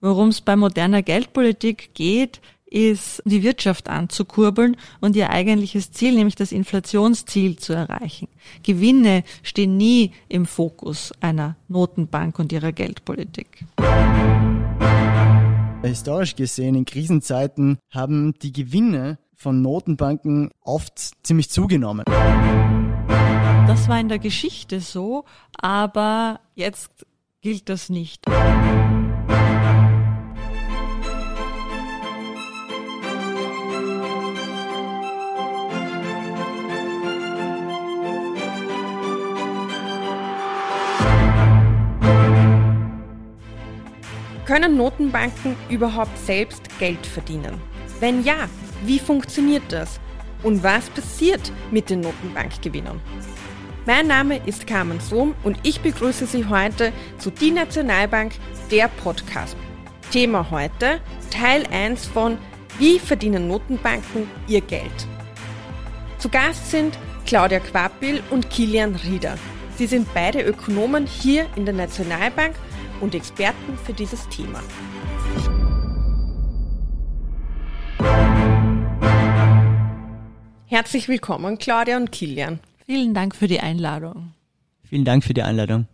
Worum es bei moderner Geldpolitik geht, ist, die Wirtschaft anzukurbeln und ihr eigentliches Ziel, nämlich das Inflationsziel zu erreichen. Gewinne stehen nie im Fokus einer Notenbank und ihrer Geldpolitik. Historisch gesehen, in Krisenzeiten haben die Gewinne von Notenbanken oft ziemlich zugenommen. Das war in der Geschichte so, aber jetzt gilt das nicht. Können Notenbanken überhaupt selbst Geld verdienen? Wenn ja, wie funktioniert das? Und was passiert mit den Notenbankgewinnern? Mein Name ist Carmen Sohm und ich begrüße Sie heute zu Die Nationalbank, der Podcast. Thema heute Teil 1 von Wie verdienen Notenbanken ihr Geld? Zu Gast sind Claudia Quapil und Kilian Rieder. Sie sind beide Ökonomen hier in der Nationalbank und Experten für dieses Thema. Herzlich willkommen, Claudia und Kilian. Vielen Dank für die Einladung. Vielen Dank für die Einladung.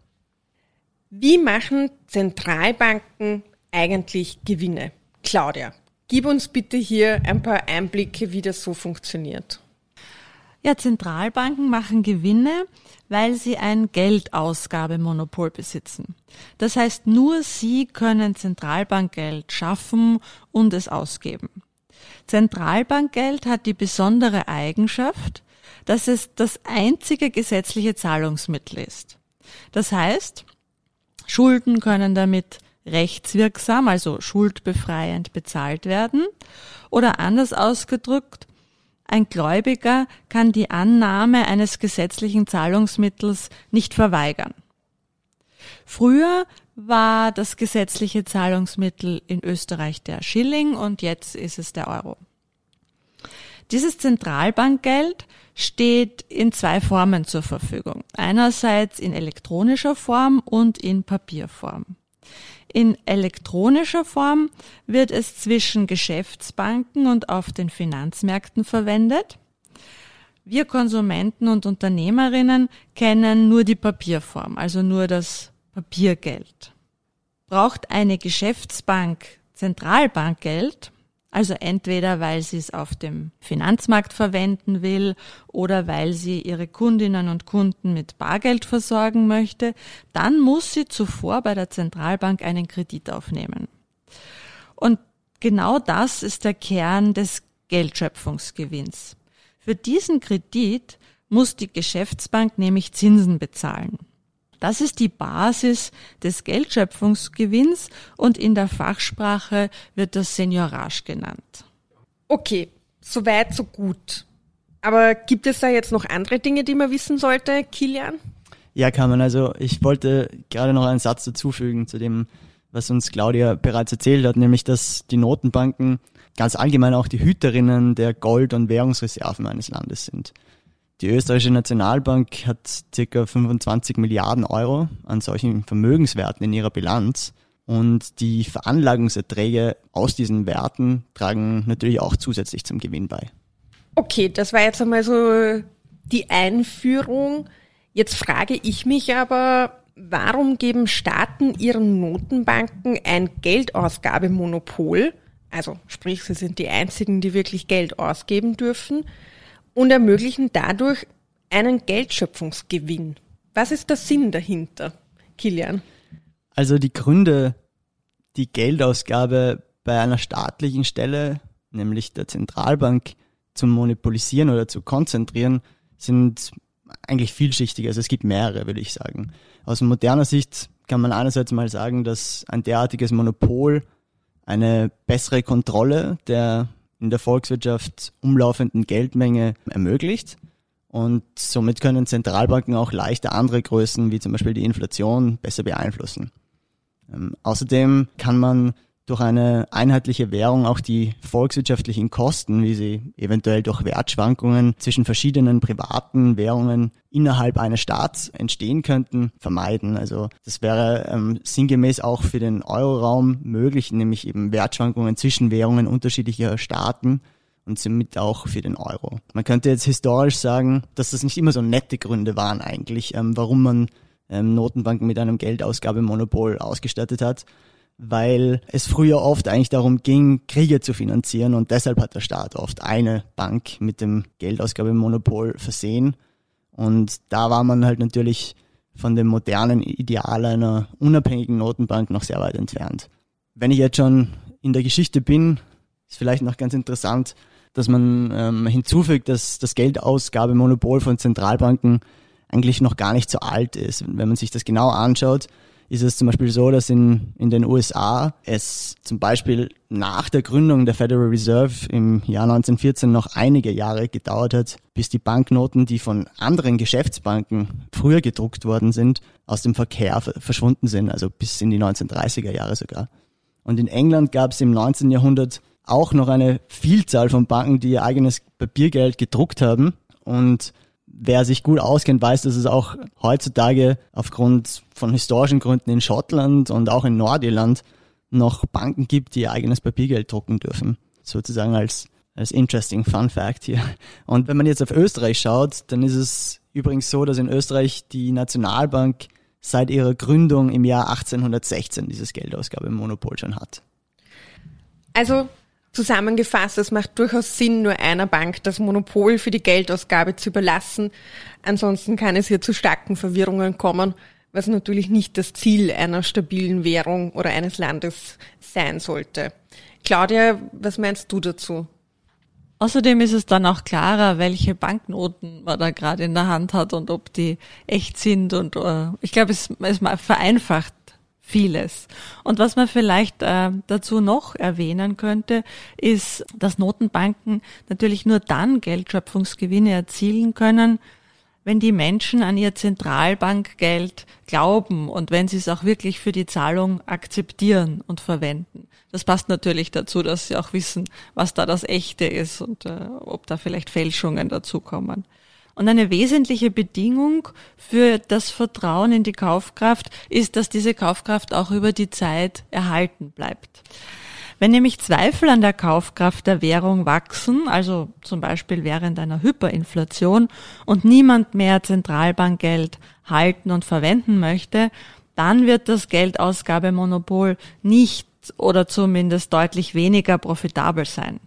Wie machen Zentralbanken eigentlich Gewinne? Claudia, gib uns bitte hier ein paar Einblicke, wie das so funktioniert. Ja, Zentralbanken machen Gewinne, weil sie ein Geldausgabemonopol besitzen. Das heißt, nur sie können Zentralbankgeld schaffen und es ausgeben. Zentralbankgeld hat die besondere Eigenschaft, dass es das einzige gesetzliche Zahlungsmittel ist. Das heißt, Schulden können damit rechtswirksam, also schuldbefreiend bezahlt werden oder anders ausgedrückt, ein Gläubiger kann die Annahme eines gesetzlichen Zahlungsmittels nicht verweigern. Früher war das gesetzliche Zahlungsmittel in Österreich der Schilling und jetzt ist es der Euro. Dieses Zentralbankgeld steht in zwei Formen zur Verfügung. Einerseits in elektronischer Form und in Papierform. In elektronischer Form wird es zwischen Geschäftsbanken und auf den Finanzmärkten verwendet. Wir Konsumenten und Unternehmerinnen kennen nur die Papierform, also nur das Papiergeld. Braucht eine Geschäftsbank Zentralbankgeld, also entweder weil sie es auf dem Finanzmarkt verwenden will oder weil sie ihre Kundinnen und Kunden mit Bargeld versorgen möchte, dann muss sie zuvor bei der Zentralbank einen Kredit aufnehmen. Und genau das ist der Kern des Geldschöpfungsgewinns. Für diesen Kredit muss die Geschäftsbank nämlich Zinsen bezahlen. Das ist die Basis des Geldschöpfungsgewinns und in der Fachsprache wird das Seniorage genannt. Okay, soweit, so gut. Aber gibt es da jetzt noch andere Dinge, die man wissen sollte, Kilian? Ja, kann man. Also ich wollte gerade noch einen Satz dazufügen zu dem, was uns Claudia bereits erzählt hat, nämlich dass die Notenbanken ganz allgemein auch die Hüterinnen der Gold- und Währungsreserven eines Landes sind. Die österreichische Nationalbank hat circa 25 Milliarden Euro an solchen Vermögenswerten in ihrer Bilanz. Und die Veranlagungserträge aus diesen Werten tragen natürlich auch zusätzlich zum Gewinn bei. Okay, das war jetzt einmal so die Einführung. Jetzt frage ich mich aber, warum geben Staaten ihren Notenbanken ein Geldausgabemonopol? Also sprich, sie sind die einzigen, die wirklich Geld ausgeben dürfen und ermöglichen dadurch einen Geldschöpfungsgewinn. Was ist der Sinn dahinter, Kilian? Also die Gründe, die Geldausgabe bei einer staatlichen Stelle, nämlich der Zentralbank, zu monopolisieren oder zu konzentrieren, sind eigentlich vielschichtig. Also es gibt mehrere, würde ich sagen. Aus moderner Sicht kann man einerseits mal sagen, dass ein derartiges Monopol eine bessere Kontrolle der in der Volkswirtschaft umlaufenden Geldmenge ermöglicht. Und somit können Zentralbanken auch leichter andere Größen wie zum Beispiel die Inflation besser beeinflussen. Ähm, außerdem kann man durch eine einheitliche Währung auch die volkswirtschaftlichen Kosten, wie sie eventuell durch Wertschwankungen zwischen verschiedenen privaten Währungen innerhalb eines Staats entstehen könnten, vermeiden. Also das wäre ähm, sinngemäß auch für den Euroraum möglich, nämlich eben Wertschwankungen zwischen Währungen unterschiedlicher Staaten und somit auch für den Euro. Man könnte jetzt historisch sagen, dass das nicht immer so nette Gründe waren eigentlich, ähm, warum man ähm, Notenbanken mit einem Geldausgabemonopol ausgestattet hat weil es früher oft eigentlich darum ging, Kriege zu finanzieren und deshalb hat der Staat oft eine Bank mit dem Geldausgabemonopol versehen. Und da war man halt natürlich von dem modernen Ideal einer unabhängigen Notenbank noch sehr weit entfernt. Wenn ich jetzt schon in der Geschichte bin, ist vielleicht noch ganz interessant, dass man ähm, hinzufügt, dass das Geldausgabemonopol von Zentralbanken eigentlich noch gar nicht so alt ist. Wenn man sich das genau anschaut, ist es zum Beispiel so, dass in, in den USA es zum Beispiel nach der Gründung der Federal Reserve im Jahr 1914 noch einige Jahre gedauert hat, bis die Banknoten, die von anderen Geschäftsbanken früher gedruckt worden sind, aus dem Verkehr verschwunden sind, also bis in die 1930er Jahre sogar. Und in England gab es im 19. Jahrhundert auch noch eine Vielzahl von Banken, die ihr eigenes Papiergeld gedruckt haben und wer sich gut auskennt, weiß, dass es auch heutzutage aufgrund von historischen Gründen in Schottland und auch in Nordirland noch Banken gibt, die ihr eigenes Papiergeld drucken dürfen. Sozusagen als, als interesting Fun Fact hier. Und wenn man jetzt auf Österreich schaut, dann ist es übrigens so, dass in Österreich die Nationalbank seit ihrer Gründung im Jahr 1816 dieses Geldausgabemonopol schon hat. Also Zusammengefasst, es macht durchaus Sinn, nur einer Bank das Monopol für die Geldausgabe zu überlassen. Ansonsten kann es hier zu starken Verwirrungen kommen, was natürlich nicht das Ziel einer stabilen Währung oder eines Landes sein sollte. Claudia, was meinst du dazu? Außerdem ist es dann auch klarer, welche Banknoten man da gerade in der Hand hat und ob die echt sind. Und uh, ich glaube, es, es vereinfacht vieles. Und was man vielleicht äh, dazu noch erwähnen könnte, ist, dass Notenbanken natürlich nur dann Geldschöpfungsgewinne erzielen können, wenn die Menschen an ihr Zentralbankgeld glauben und wenn sie es auch wirklich für die Zahlung akzeptieren und verwenden. Das passt natürlich dazu, dass sie auch wissen, was da das Echte ist und äh, ob da vielleicht Fälschungen dazukommen. Und eine wesentliche Bedingung für das Vertrauen in die Kaufkraft ist, dass diese Kaufkraft auch über die Zeit erhalten bleibt. Wenn nämlich Zweifel an der Kaufkraft der Währung wachsen, also zum Beispiel während einer Hyperinflation und niemand mehr Zentralbankgeld halten und verwenden möchte, dann wird das Geldausgabemonopol nicht oder zumindest deutlich weniger profitabel sein.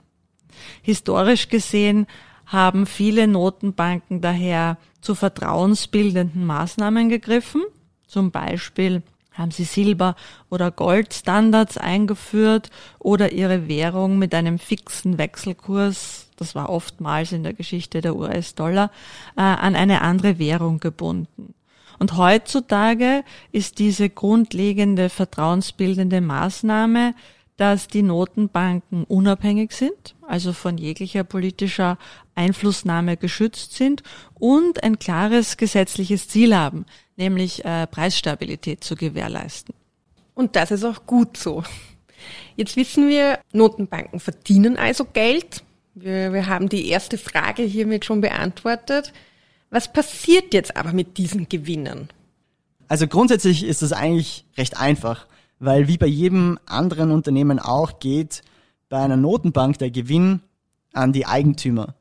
Historisch gesehen haben viele Notenbanken daher zu vertrauensbildenden Maßnahmen gegriffen. Zum Beispiel haben sie Silber- oder Goldstandards eingeführt oder ihre Währung mit einem fixen Wechselkurs, das war oftmals in der Geschichte der US-Dollar, äh, an eine andere Währung gebunden. Und heutzutage ist diese grundlegende vertrauensbildende Maßnahme dass die Notenbanken unabhängig sind, also von jeglicher politischer Einflussnahme geschützt sind und ein klares gesetzliches Ziel haben, nämlich äh, Preisstabilität zu gewährleisten. Und das ist auch gut so. Jetzt wissen wir, Notenbanken verdienen also Geld. Wir, wir haben die erste Frage hiermit schon beantwortet. Was passiert jetzt aber mit diesen Gewinnen? Also grundsätzlich ist das eigentlich recht einfach weil wie bei jedem anderen Unternehmen auch geht bei einer Notenbank der Gewinn an die Eigentümer.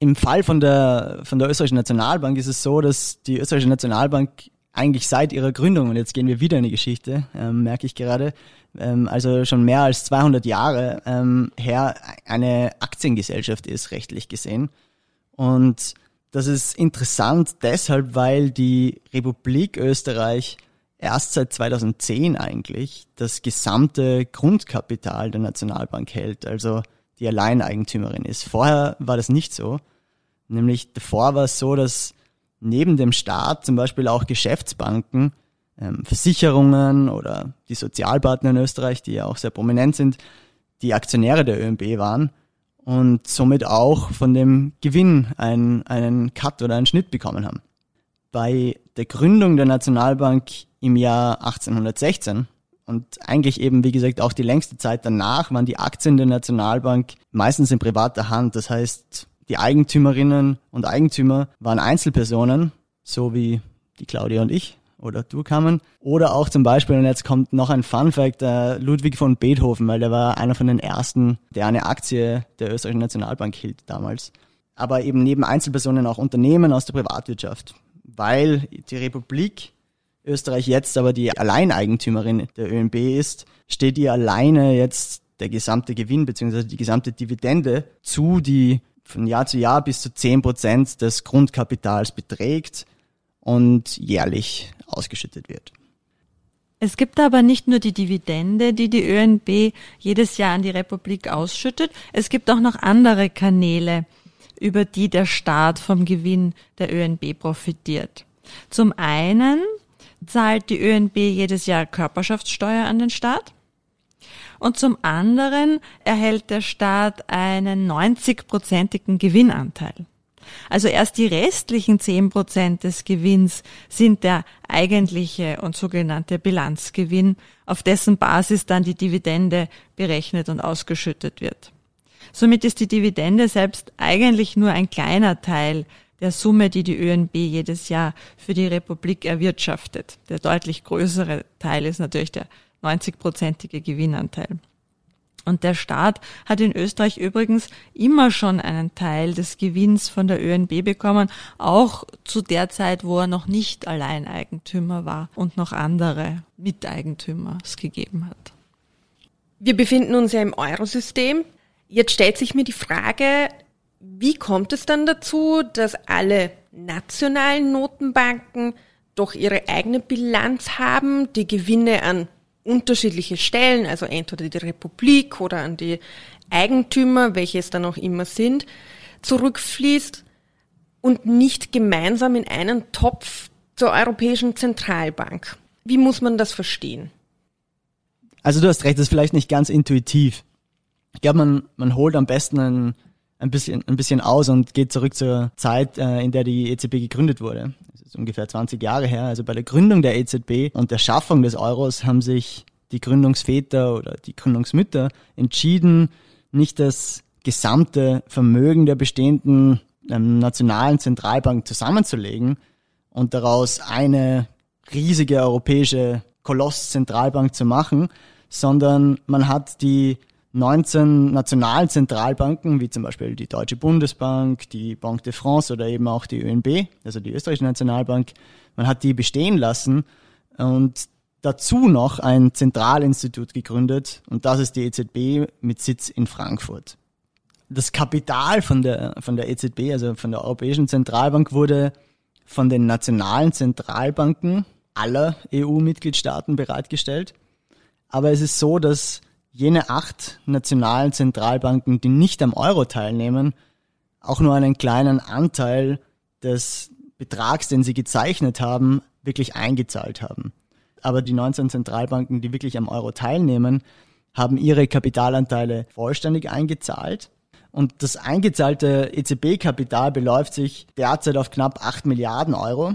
Im Fall von der, von der österreichischen Nationalbank ist es so, dass die österreichische Nationalbank eigentlich seit ihrer Gründung, und jetzt gehen wir wieder in die Geschichte, ähm, merke ich gerade, ähm, also schon mehr als 200 Jahre ähm, her eine Aktiengesellschaft ist, rechtlich gesehen. Und das ist interessant deshalb, weil die Republik Österreich erst seit 2010 eigentlich das gesamte Grundkapital der Nationalbank hält, also die Alleineigentümerin ist. Vorher war das nicht so. Nämlich davor war es so, dass neben dem Staat zum Beispiel auch Geschäftsbanken, ähm, Versicherungen oder die Sozialpartner in Österreich, die ja auch sehr prominent sind, die Aktionäre der ÖMB waren und somit auch von dem Gewinn einen, einen Cut oder einen Schnitt bekommen haben. Bei der Gründung der Nationalbank im Jahr 1816, Und eigentlich eben, wie gesagt, auch die längste Zeit danach waren die Aktien der Nationalbank meistens in privater Hand. Das heißt, die Eigentümerinnen und Eigentümer waren Einzelpersonen, so wie die Claudia und ich oder du kamen. Oder auch zum Beispiel, und jetzt kommt noch ein Fun Fact, äh, Ludwig von Beethoven, weil der war einer von den ersten, der eine Aktie der österreichischen Nationalbank hielt damals. Aber eben neben Einzelpersonen auch Unternehmen aus der Privatwirtschaft. Weil die Republik Österreich jetzt aber die Alleineigentümerin der ÖNB ist, steht ihr alleine jetzt der gesamte Gewinn bzw. die gesamte Dividende zu, die von Jahr zu Jahr bis zu zehn Prozent des Grundkapitals beträgt und jährlich ausgeschüttet wird. Es gibt aber nicht nur die Dividende, die die ÖNB jedes Jahr an die Republik ausschüttet, es gibt auch noch andere Kanäle, über die der Staat vom Gewinn der ÖNB profitiert. Zum einen zahlt die ÖNB jedes Jahr Körperschaftssteuer an den Staat. Und zum anderen erhält der Staat einen 90-prozentigen Gewinnanteil. Also erst die restlichen 10 Prozent des Gewinns sind der eigentliche und sogenannte Bilanzgewinn, auf dessen Basis dann die Dividende berechnet und ausgeschüttet wird. Somit ist die Dividende selbst eigentlich nur ein kleiner Teil der Summe, die die ÖNB jedes Jahr für die Republik erwirtschaftet. Der deutlich größere Teil ist natürlich der 90-prozentige Gewinnanteil. Und der Staat hat in Österreich übrigens immer schon einen Teil des Gewinns von der ÖNB bekommen, auch zu der Zeit, wo er noch nicht Alleineigentümer war und noch andere Miteigentümer es gegeben hat. Wir befinden uns ja im Eurosystem. Jetzt stellt sich mir die Frage, wie kommt es dann dazu, dass alle nationalen Notenbanken doch ihre eigene Bilanz haben, die Gewinne an unterschiedliche Stellen, also entweder die Republik oder an die Eigentümer, welche es dann auch immer sind, zurückfließt und nicht gemeinsam in einen Topf zur Europäischen Zentralbank. Wie muss man das verstehen? Also du hast recht, das ist vielleicht nicht ganz intuitiv. Ich glaube, man, man holt am besten ein, ein, bisschen, ein bisschen aus und geht zurück zur Zeit, äh, in der die EZB gegründet wurde. Ist ungefähr 20 Jahre her, also bei der Gründung der EZB und der Schaffung des Euros haben sich die Gründungsväter oder die Gründungsmütter entschieden, nicht das gesamte Vermögen der bestehenden ähm, nationalen Zentralbank zusammenzulegen und daraus eine riesige europäische Koloss-Zentralbank zu machen, sondern man hat die 19 nationalen Zentralbanken, wie zum Beispiel die Deutsche Bundesbank, die Banque de France oder eben auch die ÖNB, also die österreichische Nationalbank, man hat die bestehen lassen und dazu noch ein Zentralinstitut gegründet und das ist die EZB mit Sitz in Frankfurt. Das Kapital von der, von der EZB, also von der Europäischen Zentralbank, wurde von den nationalen Zentralbanken aller EU-Mitgliedstaaten bereitgestellt. Aber es ist so, dass jene acht nationalen Zentralbanken, die nicht am Euro teilnehmen, auch nur einen kleinen Anteil des Betrags, den sie gezeichnet haben, wirklich eingezahlt haben. Aber die 19 Zentralbanken, die wirklich am Euro teilnehmen, haben ihre Kapitalanteile vollständig eingezahlt. Und das eingezahlte EZB-Kapital beläuft sich derzeit auf knapp 8 Milliarden Euro.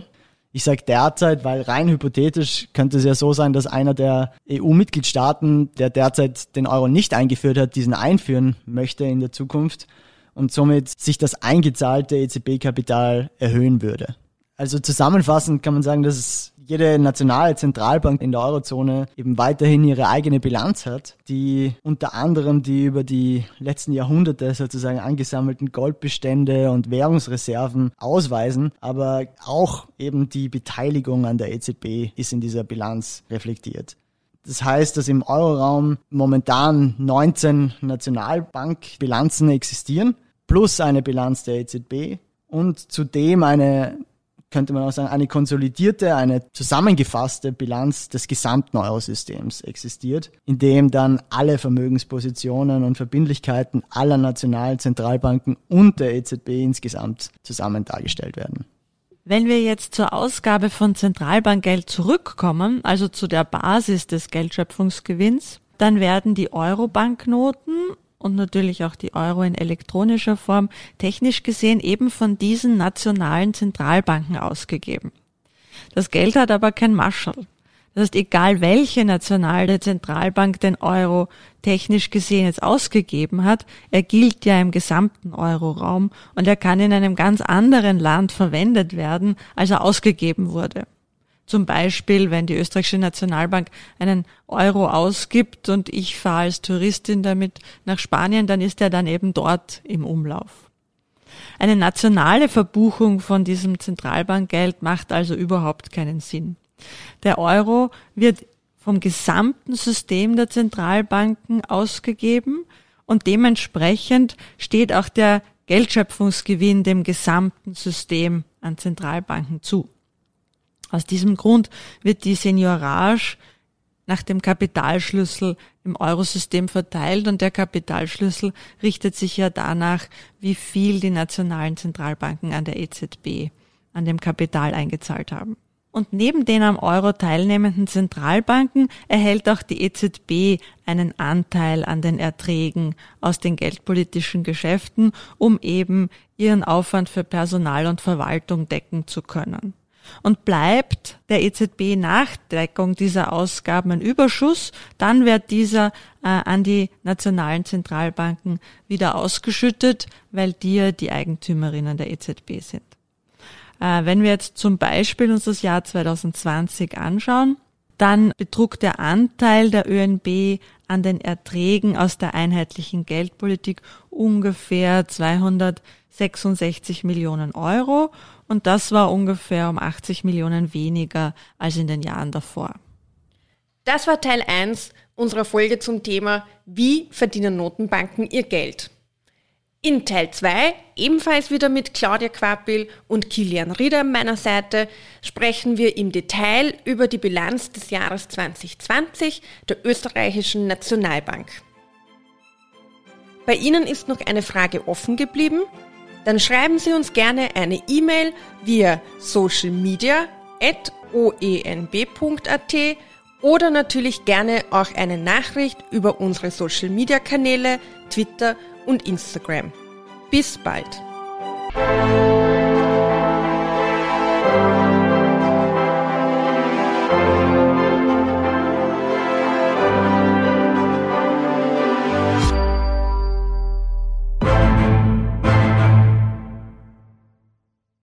Ich sage derzeit, weil rein hypothetisch könnte es ja so sein, dass einer der EU-Mitgliedstaaten, der derzeit den Euro nicht eingeführt hat, diesen einführen möchte in der Zukunft und somit sich das eingezahlte EZB-Kapital erhöhen würde. Also zusammenfassend kann man sagen, dass es jede nationale Zentralbank in der Eurozone eben weiterhin ihre eigene Bilanz hat, die unter anderem die über die letzten Jahrhunderte sozusagen angesammelten Goldbestände und Währungsreserven ausweisen, aber auch eben die Beteiligung an der EZB ist in dieser Bilanz reflektiert. Das heißt, dass im Euroraum momentan 19 Nationalbankbilanzen existieren, plus eine Bilanz der EZB und zudem eine könnte man auch sagen, eine konsolidierte, eine zusammengefasste Bilanz des gesamten Eurosystems existiert, in dem dann alle Vermögenspositionen und Verbindlichkeiten aller nationalen Zentralbanken und der EZB insgesamt zusammen dargestellt werden. Wenn wir jetzt zur Ausgabe von Zentralbankgeld zurückkommen, also zu der Basis des Geldschöpfungsgewinns, dann werden die Euro-Banknoten und natürlich auch die Euro in elektronischer Form technisch gesehen eben von diesen nationalen Zentralbanken ausgegeben. Das Geld hat aber kein Marschall. Das heißt, egal welche nationale Zentralbank den Euro technisch gesehen jetzt ausgegeben hat, er gilt ja im gesamten Euroraum und er kann in einem ganz anderen Land verwendet werden, als er ausgegeben wurde. Zum Beispiel, wenn die österreichische Nationalbank einen Euro ausgibt und ich fahre als Touristin damit nach Spanien, dann ist er dann eben dort im Umlauf. Eine nationale Verbuchung von diesem Zentralbankgeld macht also überhaupt keinen Sinn. Der Euro wird vom gesamten System der Zentralbanken ausgegeben und dementsprechend steht auch der Geldschöpfungsgewinn dem gesamten System an Zentralbanken zu. Aus diesem Grund wird die Seniorage nach dem Kapitalschlüssel im Eurosystem verteilt und der Kapitalschlüssel richtet sich ja danach, wie viel die nationalen Zentralbanken an der EZB an dem Kapital eingezahlt haben. Und neben den am Euro teilnehmenden Zentralbanken erhält auch die EZB einen Anteil an den Erträgen aus den geldpolitischen Geschäften, um eben ihren Aufwand für Personal und Verwaltung decken zu können. Und bleibt der EZB nach Deckung dieser Ausgaben ein Überschuss, dann wird dieser äh, an die nationalen Zentralbanken wieder ausgeschüttet, weil die ja die Eigentümerinnen der EZB sind. Äh, wenn wir jetzt zum Beispiel uns das Jahr 2020 anschauen, dann betrug der Anteil der ÖNB an den Erträgen aus der einheitlichen Geldpolitik ungefähr 266 Millionen Euro und das war ungefähr um 80 Millionen weniger als in den Jahren davor. Das war Teil 1 unserer Folge zum Thema Wie verdienen Notenbanken ihr Geld? In Teil 2, ebenfalls wieder mit Claudia Quapil und Kilian Rieder an meiner Seite, sprechen wir im Detail über die Bilanz des Jahres 2020 der österreichischen Nationalbank. Bei Ihnen ist noch eine Frage offen geblieben? Dann schreiben Sie uns gerne eine E-Mail via socialmedia.oenb.at oder natürlich gerne auch eine Nachricht über unsere Social Media Kanäle, Twitter und Instagram. Bis bald!